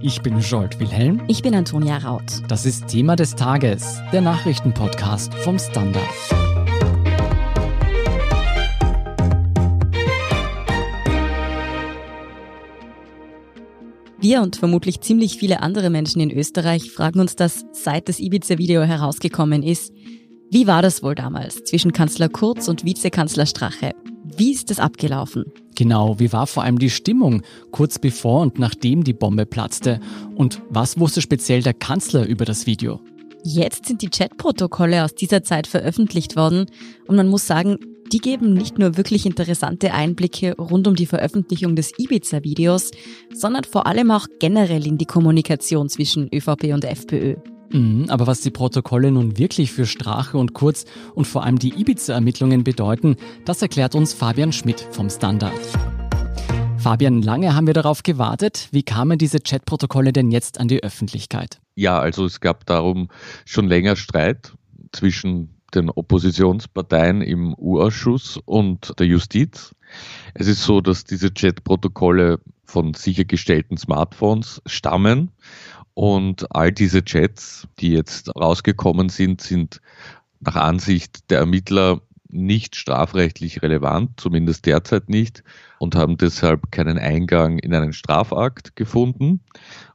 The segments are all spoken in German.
Ich bin Jolt Wilhelm. Ich bin Antonia Raut. Das ist Thema des Tages, der Nachrichtenpodcast vom Standard. Wir und vermutlich ziemlich viele andere Menschen in Österreich fragen uns das, seit das Ibiza-Video herausgekommen ist. Wie war das wohl damals zwischen Kanzler Kurz und Vizekanzler Strache? Wie ist es abgelaufen? Genau, wie war vor allem die Stimmung kurz bevor und nachdem die Bombe platzte? Und was wusste speziell der Kanzler über das Video? Jetzt sind die Chatprotokolle aus dieser Zeit veröffentlicht worden und man muss sagen, die geben nicht nur wirklich interessante Einblicke rund um die Veröffentlichung des Ibiza-Videos, sondern vor allem auch generell in die Kommunikation zwischen ÖVP und FPÖ. Mhm, aber was die Protokolle nun wirklich für Strache und Kurz und vor allem die Ibiza-Ermittlungen bedeuten, das erklärt uns Fabian Schmidt vom Standard. Fabian, lange haben wir darauf gewartet. Wie kamen diese Chatprotokolle denn jetzt an die Öffentlichkeit? Ja, also es gab darum schon länger Streit zwischen den Oppositionsparteien im U-Ausschuss und der Justiz. Es ist so, dass diese Chatprotokolle von sichergestellten Smartphones stammen und all diese Chats, die jetzt rausgekommen sind, sind nach Ansicht der Ermittler nicht strafrechtlich relevant, zumindest derzeit nicht, und haben deshalb keinen Eingang in einen Strafakt gefunden.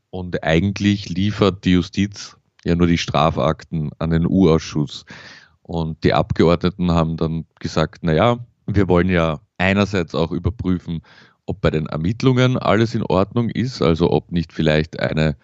Und eigentlich liefert die Justiz ja nur die Strafakten an den U-Ausschuss. Und die Abgeordneten haben dann gesagt, naja, wir wollen ja einerseits auch überprüfen, ob bei den Ermittlungen alles in Ordnung ist, also ob nicht vielleicht eine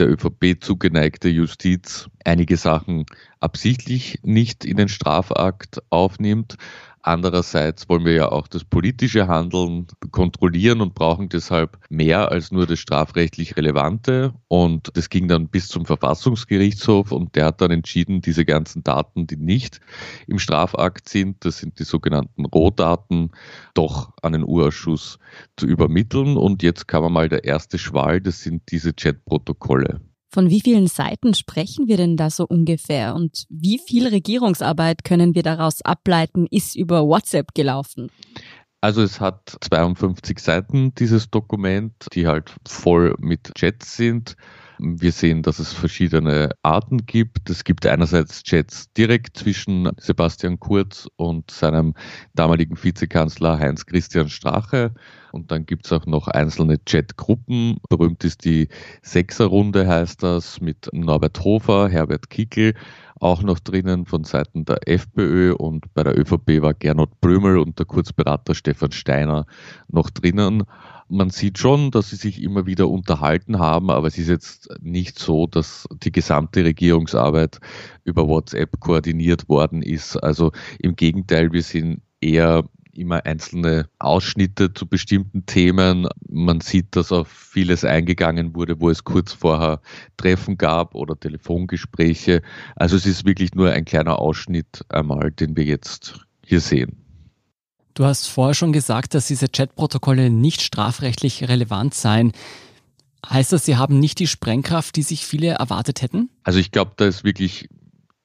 der ÖVP zugeneigte Justiz einige Sachen absichtlich nicht in den Strafakt aufnimmt. Andererseits wollen wir ja auch das politische Handeln kontrollieren und brauchen deshalb mehr als nur das strafrechtlich Relevante. Und das ging dann bis zum Verfassungsgerichtshof und der hat dann entschieden, diese ganzen Daten, die nicht im Strafakt sind, das sind die sogenannten Rohdaten, doch an den Urausschuss zu übermitteln. Und jetzt kam mal der erste Schwall, das sind diese Chatprotokolle. Von wie vielen Seiten sprechen wir denn da so ungefähr? Und wie viel Regierungsarbeit können wir daraus ableiten, ist über WhatsApp gelaufen? Also es hat 52 Seiten, dieses Dokument, die halt voll mit Chats sind. Wir sehen, dass es verschiedene Arten gibt. Es gibt einerseits Chats direkt zwischen Sebastian Kurz und seinem damaligen Vizekanzler Heinz Christian Strache. Und dann gibt es auch noch einzelne Chatgruppen. Berühmt ist die Sechserrunde, heißt das, mit Norbert Hofer, Herbert Kickel auch noch drinnen von Seiten der FPÖ und bei der ÖVP war Gernot Blömel und der Kurzberater Stefan Steiner noch drinnen man sieht schon, dass sie sich immer wieder unterhalten haben, aber es ist jetzt nicht so, dass die gesamte Regierungsarbeit über WhatsApp koordiniert worden ist. Also im Gegenteil, wir sehen eher immer einzelne Ausschnitte zu bestimmten Themen. Man sieht, dass auf vieles eingegangen wurde, wo es kurz vorher Treffen gab oder Telefongespräche. Also es ist wirklich nur ein kleiner Ausschnitt einmal, den wir jetzt hier sehen. Du hast vorher schon gesagt, dass diese Chatprotokolle nicht strafrechtlich relevant seien. Heißt das, sie haben nicht die Sprengkraft, die sich viele erwartet hätten? Also ich glaube, da ist wirklich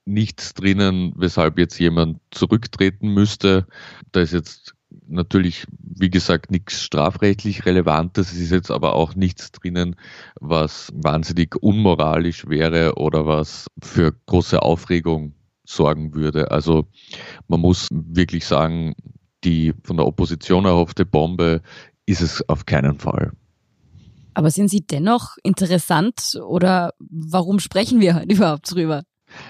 nichts drinnen, weshalb jetzt jemand zurücktreten müsste. Da ist jetzt natürlich, wie gesagt, nichts strafrechtlich Relevantes. Es ist jetzt aber auch nichts drinnen, was wahnsinnig unmoralisch wäre oder was für große Aufregung sorgen würde. Also man muss wirklich sagen, die von der Opposition erhoffte Bombe ist es auf keinen Fall. Aber sind sie dennoch interessant oder warum sprechen wir heute überhaupt drüber?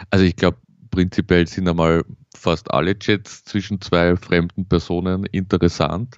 Also ich glaube, prinzipiell sind einmal fast alle Chats zwischen zwei fremden Personen interessant.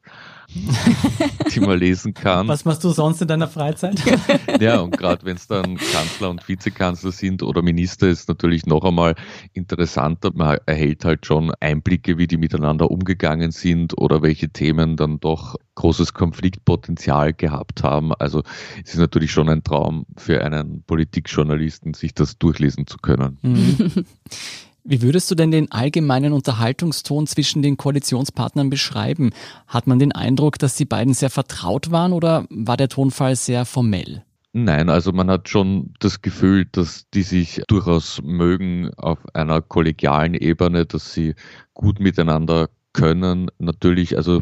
die man lesen kann. Was machst du sonst in deiner Freizeit? ja, und gerade wenn es dann Kanzler und Vizekanzler sind oder Minister, ist natürlich noch einmal interessanter. Man erhält halt schon Einblicke, wie die miteinander umgegangen sind oder welche Themen dann doch großes Konfliktpotenzial gehabt haben. Also es ist natürlich schon ein Traum für einen Politikjournalisten, sich das durchlesen zu können. Mhm. Wie würdest du denn den allgemeinen Unterhaltungston zwischen den Koalitionspartnern beschreiben? Hat man den Eindruck, dass die beiden sehr vertraut waren oder war der Tonfall sehr formell? Nein, also man hat schon das Gefühl, dass die sich durchaus mögen auf einer kollegialen Ebene, dass sie gut miteinander können. Natürlich, also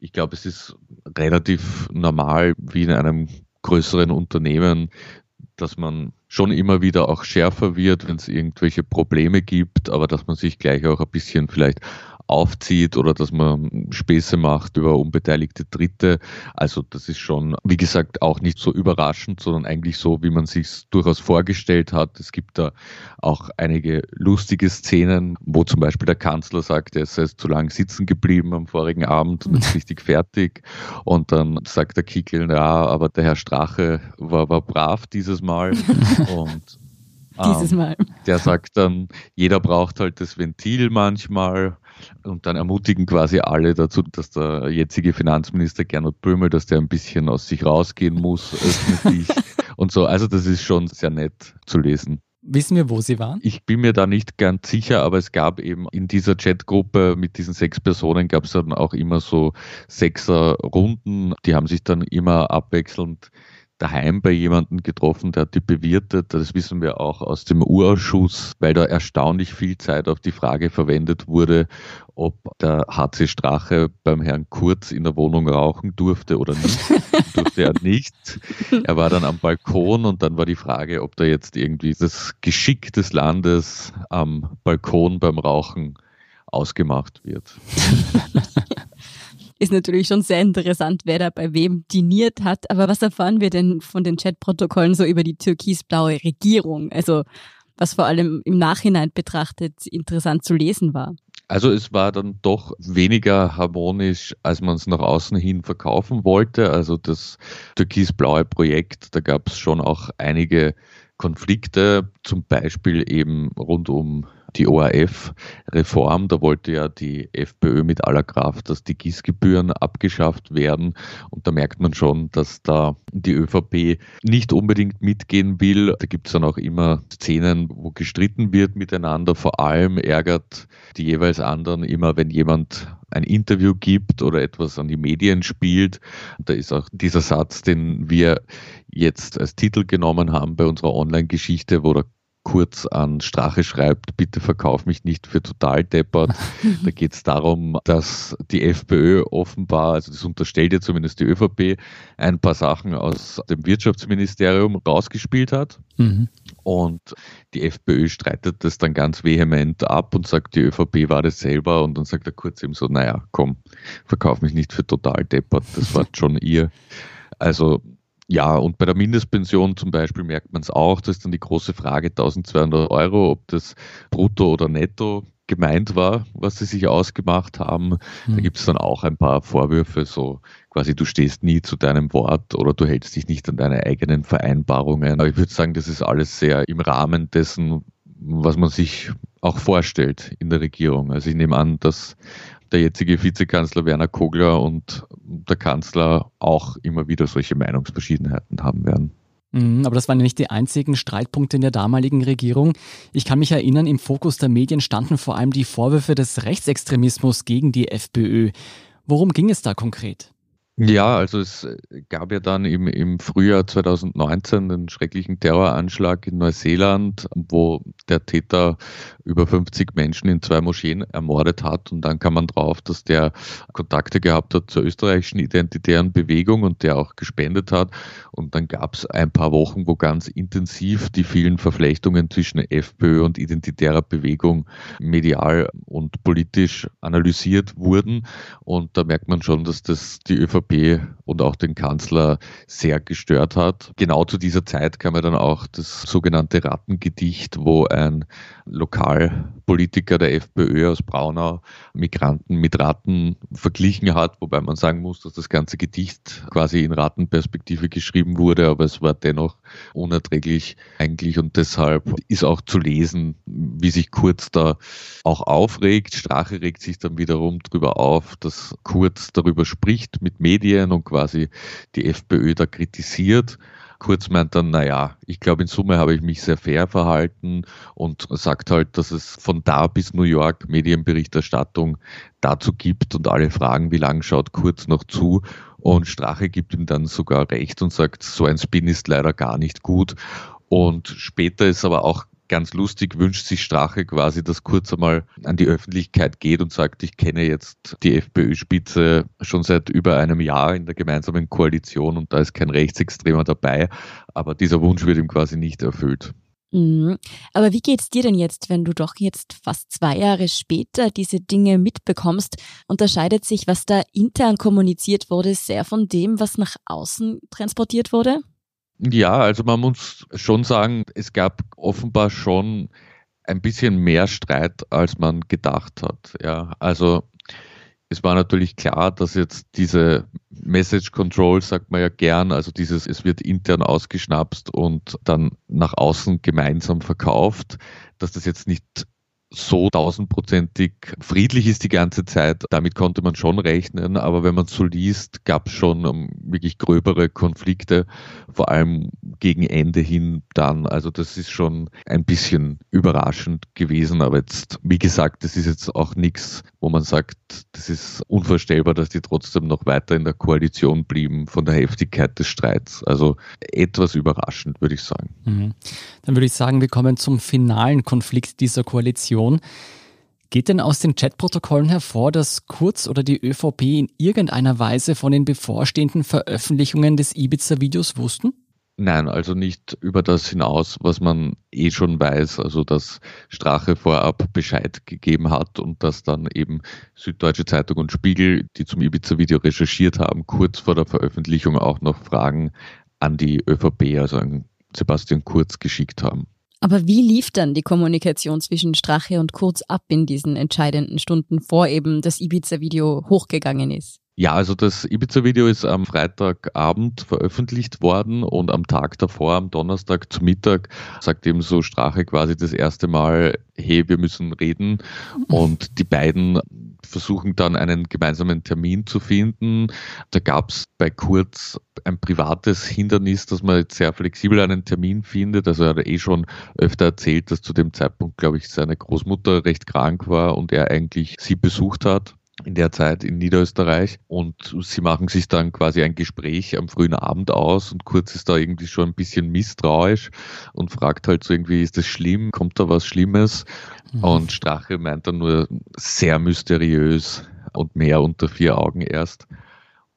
ich glaube, es ist relativ normal, wie in einem größeren Unternehmen, dass man schon immer wieder auch schärfer wird, wenn es irgendwelche Probleme gibt, aber dass man sich gleich auch ein bisschen vielleicht aufzieht oder dass man Späße macht über unbeteiligte Dritte. Also das ist schon, wie gesagt, auch nicht so überraschend, sondern eigentlich so, wie man sich durchaus vorgestellt hat. Es gibt da auch einige lustige Szenen, wo zum Beispiel der Kanzler sagt, er sei zu lang sitzen geblieben am vorigen Abend und ist richtig fertig. Und dann sagt der Kickel, ja, aber der Herr Strache war, war brav dieses Mal. und dieses ähm, Mal. Der sagt dann, jeder braucht halt das Ventil manchmal und dann ermutigen quasi alle dazu, dass der jetzige Finanzminister Gernot Böhmel, dass der ein bisschen aus sich rausgehen muss öffentlich und so. Also das ist schon sehr nett zu lesen. Wissen wir, wo Sie waren? Ich bin mir da nicht ganz sicher, aber es gab eben in dieser Chatgruppe mit diesen sechs Personen gab es dann auch immer so sechser Runden. Die haben sich dann immer abwechselnd daheim bei jemandem getroffen, der hat die bewirtet. Das wissen wir auch aus dem Urausschuss, weil da erstaunlich viel Zeit auf die Frage verwendet wurde, ob der HC Strache beim Herrn Kurz in der Wohnung rauchen durfte oder nicht. durfte er nicht. Er war dann am Balkon und dann war die Frage, ob da jetzt irgendwie das Geschick des Landes am Balkon beim Rauchen ausgemacht wird. ist natürlich schon sehr interessant, wer da bei wem diniert hat. Aber was erfahren wir denn von den Chatprotokollen so über die türkisblaue Regierung? Also was vor allem im Nachhinein betrachtet interessant zu lesen war. Also es war dann doch weniger harmonisch, als man es nach außen hin verkaufen wollte. Also das türkisblaue Projekt, da gab es schon auch einige Konflikte, zum Beispiel eben rund um die ORF-Reform. Da wollte ja die FPÖ mit aller Kraft, dass die Gießgebühren abgeschafft werden. Und da merkt man schon, dass da die ÖVP nicht unbedingt mitgehen will. Da gibt es dann auch immer Szenen, wo gestritten wird miteinander. Vor allem ärgert die jeweils anderen immer, wenn jemand ein Interview gibt oder etwas an die Medien spielt. Da ist auch dieser Satz, den wir jetzt als Titel genommen haben bei unserer Online-Geschichte, wo der kurz an Strache schreibt, bitte verkauf mich nicht für total deppert. da geht es darum, dass die FPÖ offenbar, also das unterstellt ja zumindest die ÖVP, ein paar Sachen aus dem Wirtschaftsministerium rausgespielt hat. Mhm. Und die FPÖ streitet das dann ganz vehement ab und sagt, die ÖVP war das selber. Und dann sagt er kurz eben so, naja, komm, verkauf mich nicht für total deppert. Das war schon ihr. Also ja, und bei der Mindestpension zum Beispiel merkt man es auch, das ist dann die große Frage 1200 Euro, ob das brutto oder netto gemeint war, was sie sich ausgemacht haben. Mhm. Da hm. gibt es dann auch ein paar Vorwürfe, so quasi du stehst nie zu deinem Wort oder du hältst dich nicht an deine eigenen Vereinbarungen. Aber ich würde sagen, das ist alles sehr im Rahmen dessen, was man sich auch vorstellt in der Regierung. Also ich nehme an, dass der jetzige Vizekanzler Werner Kogler und der Kanzler auch immer wieder solche Meinungsverschiedenheiten haben werden. Mhm, aber das waren ja nicht die einzigen Streitpunkte in der damaligen Regierung. Ich kann mich erinnern, im Fokus der Medien standen vor allem die Vorwürfe des Rechtsextremismus gegen die FPÖ. Worum ging es da konkret? Ja, also es gab ja dann im, im Frühjahr 2019 den schrecklichen Terroranschlag in Neuseeland, wo der Täter über 50 Menschen in zwei Moscheen ermordet hat. Und dann kam man drauf, dass der Kontakte gehabt hat zur österreichischen identitären Bewegung und der auch gespendet hat. Und dann gab es ein paar Wochen, wo ganz intensiv die vielen Verflechtungen zwischen FPÖ und identitärer Bewegung medial und politisch analysiert wurden. Und da merkt man schon, dass das die ÖVP und auch den Kanzler sehr gestört hat. Genau zu dieser Zeit kam ja dann auch das sogenannte Rattengedicht, wo ein Lokalpolitiker der FPÖ aus Braunau Migranten mit Ratten verglichen hat, wobei man sagen muss, dass das ganze Gedicht quasi in Rattenperspektive geschrieben wurde, aber es war dennoch unerträglich eigentlich und deshalb ist auch zu lesen, wie sich Kurz da auch aufregt. Strache regt sich dann wiederum darüber auf, dass Kurz darüber spricht mit Medien und quasi die FPÖ da kritisiert. Kurz meint dann, naja, ich glaube, in Summe habe ich mich sehr fair verhalten und sagt halt, dass es von da bis New York Medienberichterstattung dazu gibt und alle fragen, wie lange schaut Kurz noch zu. Und Strache gibt ihm dann sogar recht und sagt, so ein Spin ist leider gar nicht gut. Und später ist aber auch ganz lustig, wünscht sich Strache quasi, dass Kurz einmal an die Öffentlichkeit geht und sagt, ich kenne jetzt die FPÖ-Spitze schon seit über einem Jahr in der gemeinsamen Koalition und da ist kein Rechtsextremer dabei, aber dieser Wunsch wird ihm quasi nicht erfüllt. Mhm. Aber wie geht's dir denn jetzt, wenn du doch jetzt fast zwei Jahre später diese Dinge mitbekommst? Unterscheidet sich, was da intern kommuniziert wurde, sehr von dem, was nach außen transportiert wurde? Ja, also man muss schon sagen, es gab offenbar schon ein bisschen mehr Streit, als man gedacht hat. Ja, also es war natürlich klar, dass jetzt diese Message Control, sagt man ja gern, also dieses, es wird intern ausgeschnapst und dann nach außen gemeinsam verkauft, dass das jetzt nicht so tausendprozentig friedlich ist die ganze Zeit. Damit konnte man schon rechnen, aber wenn man so liest, gab es schon um, wirklich gröbere Konflikte, vor allem gegen Ende hin dann. Also das ist schon ein bisschen überraschend gewesen, aber jetzt, wie gesagt, das ist jetzt auch nichts, wo man sagt, das ist unvorstellbar, dass die trotzdem noch weiter in der Koalition blieben von der Heftigkeit des Streits. Also etwas überraschend, würde ich sagen. Mhm. Dann würde ich sagen, wir kommen zum finalen Konflikt dieser Koalition. Geht denn aus den Chatprotokollen hervor, dass Kurz oder die ÖVP in irgendeiner Weise von den bevorstehenden Veröffentlichungen des Ibiza-Videos wussten? Nein, also nicht über das hinaus, was man eh schon weiß, also dass Strache vorab Bescheid gegeben hat und dass dann eben Süddeutsche Zeitung und Spiegel, die zum Ibiza-Video recherchiert haben, kurz vor der Veröffentlichung auch noch Fragen an die ÖVP, also an Sebastian Kurz geschickt haben. Aber wie lief dann die Kommunikation zwischen Strache und Kurz ab in diesen entscheidenden Stunden, vor eben das Ibiza-Video hochgegangen ist? Ja, also das Ibiza-Video ist am Freitagabend veröffentlicht worden und am Tag davor, am Donnerstag zu Mittag, sagt eben so Strache quasi das erste Mal, hey, wir müssen reden. Und die beiden versuchen dann einen gemeinsamen Termin zu finden. Da gab es bei Kurz ein privates Hindernis, dass man jetzt sehr flexibel einen Termin findet. Also er hat eh schon öfter erzählt, dass zu dem Zeitpunkt, glaube ich, seine Großmutter recht krank war und er eigentlich sie besucht hat in der Zeit in Niederösterreich und sie machen sich dann quasi ein Gespräch am frühen Abend aus und Kurz ist da irgendwie schon ein bisschen misstrauisch und fragt halt so irgendwie, ist das schlimm, kommt da was Schlimmes? Mhm. Und Strache meint dann nur sehr mysteriös und mehr unter vier Augen erst.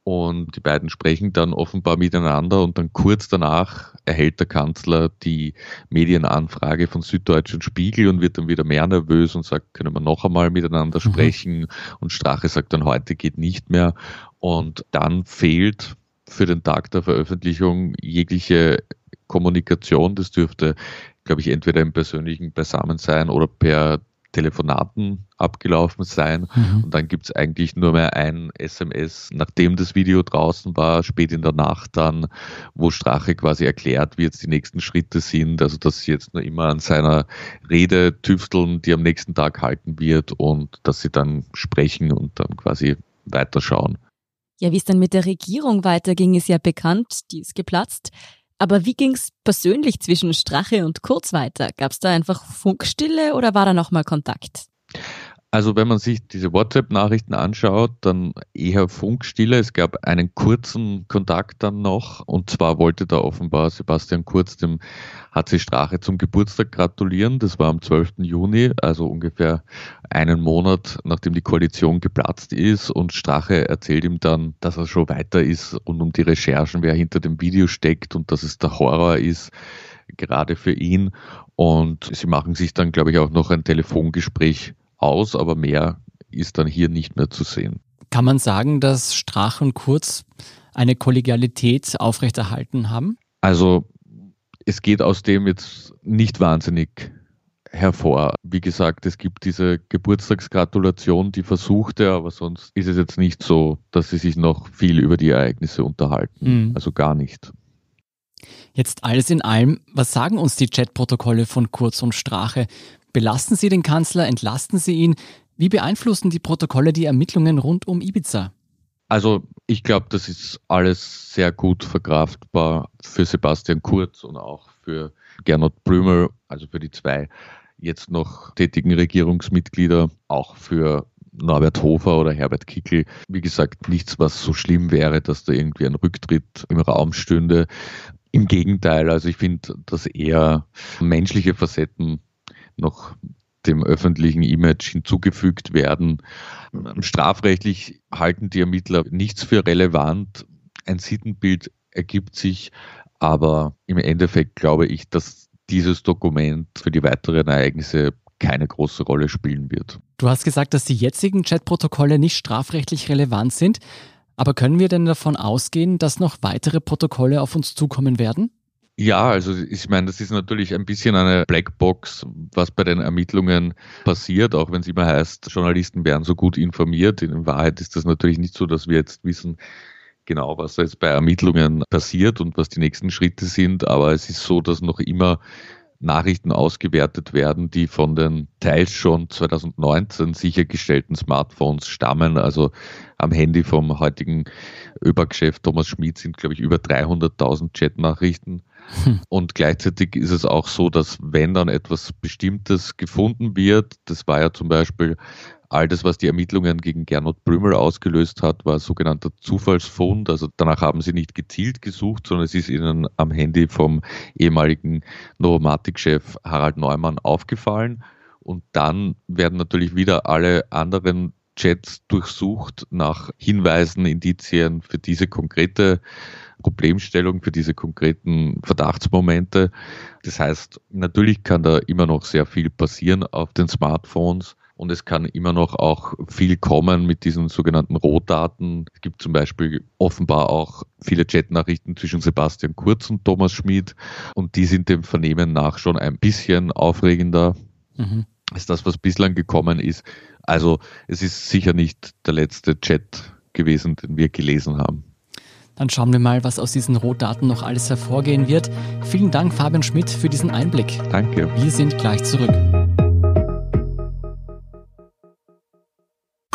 Und die beiden sprechen dann offenbar miteinander und dann kurz danach erhält der Kanzler die Medienanfrage von Süddeutschen Spiegel und wird dann wieder mehr nervös und sagt, können wir noch einmal miteinander mhm. sprechen? Und Strache sagt dann, heute geht nicht mehr. Und dann fehlt für den Tag der Veröffentlichung jegliche Kommunikation. Das dürfte, glaube ich, entweder im persönlichen Beisammen sein oder per Telefonaten abgelaufen sein. Mhm. Und dann gibt es eigentlich nur mehr ein SMS, nachdem das Video draußen war, spät in der Nacht dann, wo Strache quasi erklärt, wie jetzt die nächsten Schritte sind. Also dass sie jetzt nur immer an seiner Rede tüfteln, die am nächsten Tag halten wird und dass sie dann sprechen und dann quasi weiterschauen. Ja, wie es dann mit der Regierung weiterging, ist ja bekannt, die ist geplatzt. Aber wie ging's persönlich zwischen Strache und Kurz weiter? Gab's da einfach Funkstille oder war da nochmal Kontakt? Also wenn man sich diese WhatsApp-Nachrichten anschaut, dann eher Funkstille. Es gab einen kurzen Kontakt dann noch und zwar wollte da offenbar Sebastian Kurz dem HC Strache zum Geburtstag gratulieren. Das war am 12. Juni, also ungefähr einen Monat nachdem die Koalition geplatzt ist und Strache erzählt ihm dann, dass er schon weiter ist und um die Recherchen, wer hinter dem Video steckt und dass es der Horror ist gerade für ihn. Und sie machen sich dann, glaube ich, auch noch ein Telefongespräch aus, aber mehr ist dann hier nicht mehr zu sehen. Kann man sagen, dass Strach und Kurz eine Kollegialität aufrechterhalten haben? Also es geht aus dem jetzt nicht wahnsinnig hervor. Wie gesagt, es gibt diese Geburtstagsgratulation, die versuchte, aber sonst ist es jetzt nicht so, dass sie sich noch viel über die Ereignisse unterhalten. Mhm. Also gar nicht. Jetzt alles in allem, was sagen uns die Chatprotokolle von Kurz und Strache? Belasten sie den Kanzler, entlasten sie ihn? Wie beeinflussen die Protokolle die Ermittlungen rund um Ibiza? Also ich glaube, das ist alles sehr gut verkraftbar für Sebastian Kurz und auch für Gernot Blümel, also für die zwei jetzt noch tätigen Regierungsmitglieder, auch für Norbert Hofer oder Herbert Kickel. Wie gesagt, nichts, was so schlimm wäre, dass da irgendwie ein Rücktritt im Raum stünde Im Gegenteil, also ich finde, dass eher menschliche Facetten noch dem öffentlichen Image hinzugefügt werden. Strafrechtlich halten die Ermittler nichts für relevant. Ein Sittenbild ergibt sich, aber im Endeffekt glaube ich, dass dieses Dokument für die weiteren Ereignisse keine große Rolle spielen wird. Du hast gesagt, dass die jetzigen Chatprotokolle nicht strafrechtlich relevant sind. Aber können wir denn davon ausgehen, dass noch weitere Protokolle auf uns zukommen werden? Ja, also ich meine, das ist natürlich ein bisschen eine Blackbox, was bei den Ermittlungen passiert, auch wenn es immer heißt, Journalisten werden so gut informiert. In Wahrheit ist das natürlich nicht so, dass wir jetzt wissen, genau, was jetzt bei Ermittlungen passiert und was die nächsten Schritte sind. Aber es ist so, dass noch immer Nachrichten ausgewertet werden, die von den teils schon 2019 sichergestellten Smartphones stammen. Also am Handy vom heutigen ÖBAG-Chef Thomas Schmid sind, glaube ich, über 300.000 Chatnachrichten. Hm. Und gleichzeitig ist es auch so, dass wenn dann etwas Bestimmtes gefunden wird, das war ja zum Beispiel all das, was die Ermittlungen gegen Gernot Blümel ausgelöst hat, war sogenannter Zufallsfund. Also danach haben sie nicht gezielt gesucht, sondern es ist ihnen am Handy vom ehemaligen Novomatic-Chef Harald Neumann aufgefallen. Und dann werden natürlich wieder alle anderen Chats durchsucht nach Hinweisen, Indizien für diese konkrete Problemstellung, für diese konkreten Verdachtsmomente. Das heißt, natürlich kann da immer noch sehr viel passieren auf den Smartphones und es kann immer noch auch viel kommen mit diesen sogenannten Rohdaten. Es gibt zum Beispiel offenbar auch viele Chatnachrichten zwischen Sebastian Kurz und Thomas Schmid und die sind dem Vernehmen nach schon ein bisschen aufregender mhm. als das, was bislang gekommen ist. Also es ist sicher nicht der letzte Chat gewesen, den wir gelesen haben. Dann schauen wir mal, was aus diesen Rohdaten noch alles hervorgehen wird. Vielen Dank, Fabian Schmidt, für diesen Einblick. Danke. Wir sind gleich zurück.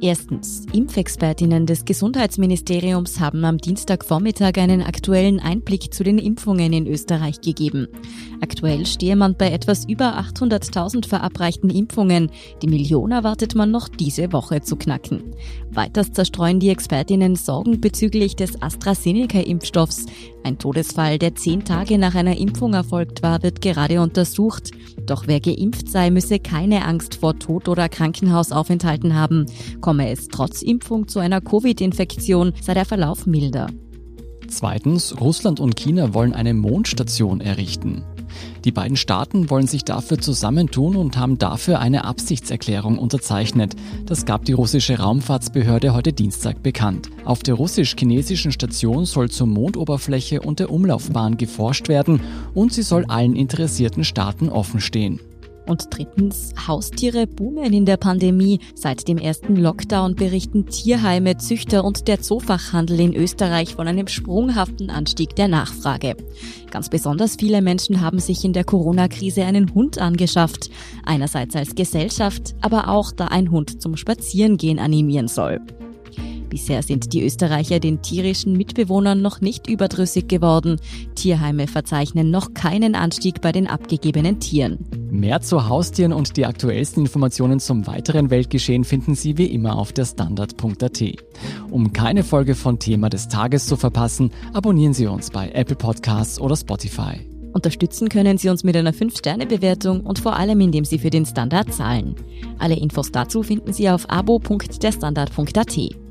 Erstens. Impfexpertinnen des Gesundheitsministeriums haben am Dienstagvormittag einen aktuellen Einblick zu den Impfungen in Österreich gegeben. Aktuell stehe man bei etwas über 800.000 verabreichten Impfungen. Die Million erwartet man noch diese Woche zu knacken. Weiters zerstreuen die Expertinnen Sorgen bezüglich des AstraZeneca-Impfstoffs. Ein Todesfall, der zehn Tage nach einer Impfung erfolgt war, wird gerade untersucht. Doch wer geimpft sei, müsse keine Angst vor Tod oder Krankenhausaufenthalten haben. Komme es trotz Impfung zu einer Covid-Infektion, sei der Verlauf milder. Zweitens, Russland und China wollen eine Mondstation errichten. Die beiden Staaten wollen sich dafür zusammentun und haben dafür eine Absichtserklärung unterzeichnet. Das gab die russische Raumfahrtsbehörde heute Dienstag bekannt. Auf der russisch-chinesischen Station soll zur Mondoberfläche und der Umlaufbahn geforscht werden und sie soll allen interessierten Staaten offenstehen. Und drittens, Haustiere boomen in der Pandemie. Seit dem ersten Lockdown berichten Tierheime, Züchter und der Zoofachhandel in Österreich von einem sprunghaften Anstieg der Nachfrage. Ganz besonders viele Menschen haben sich in der Corona-Krise einen Hund angeschafft. Einerseits als Gesellschaft, aber auch da ein Hund zum Spazierengehen animieren soll. Bisher sind die Österreicher den tierischen Mitbewohnern noch nicht überdrüssig geworden. Tierheime verzeichnen noch keinen Anstieg bei den abgegebenen Tieren. Mehr zu Haustieren und die aktuellsten Informationen zum weiteren Weltgeschehen finden Sie wie immer auf der Standard.at. Um keine Folge von Thema des Tages zu verpassen, abonnieren Sie uns bei Apple Podcasts oder Spotify. Unterstützen können Sie uns mit einer 5-Sterne-Bewertung und vor allem, indem Sie für den Standard zahlen. Alle Infos dazu finden Sie auf abo.derstandard.at.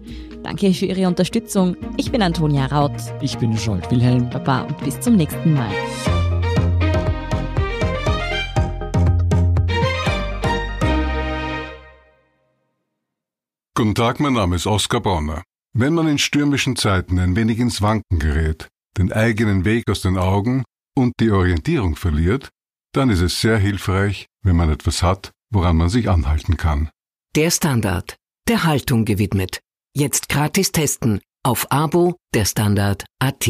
Danke für Ihre Unterstützung. Ich bin Antonia Raut. Ich bin Scholt Wilhelm. Baba und bis zum nächsten Mal. Guten Tag, mein Name ist Oskar Bonner. Wenn man in stürmischen Zeiten ein wenig ins Wanken gerät, den eigenen Weg aus den Augen und die Orientierung verliert, dann ist es sehr hilfreich, wenn man etwas hat, woran man sich anhalten kann. Der Standard, der Haltung gewidmet. Jetzt gratis testen auf Abo der Standard AT.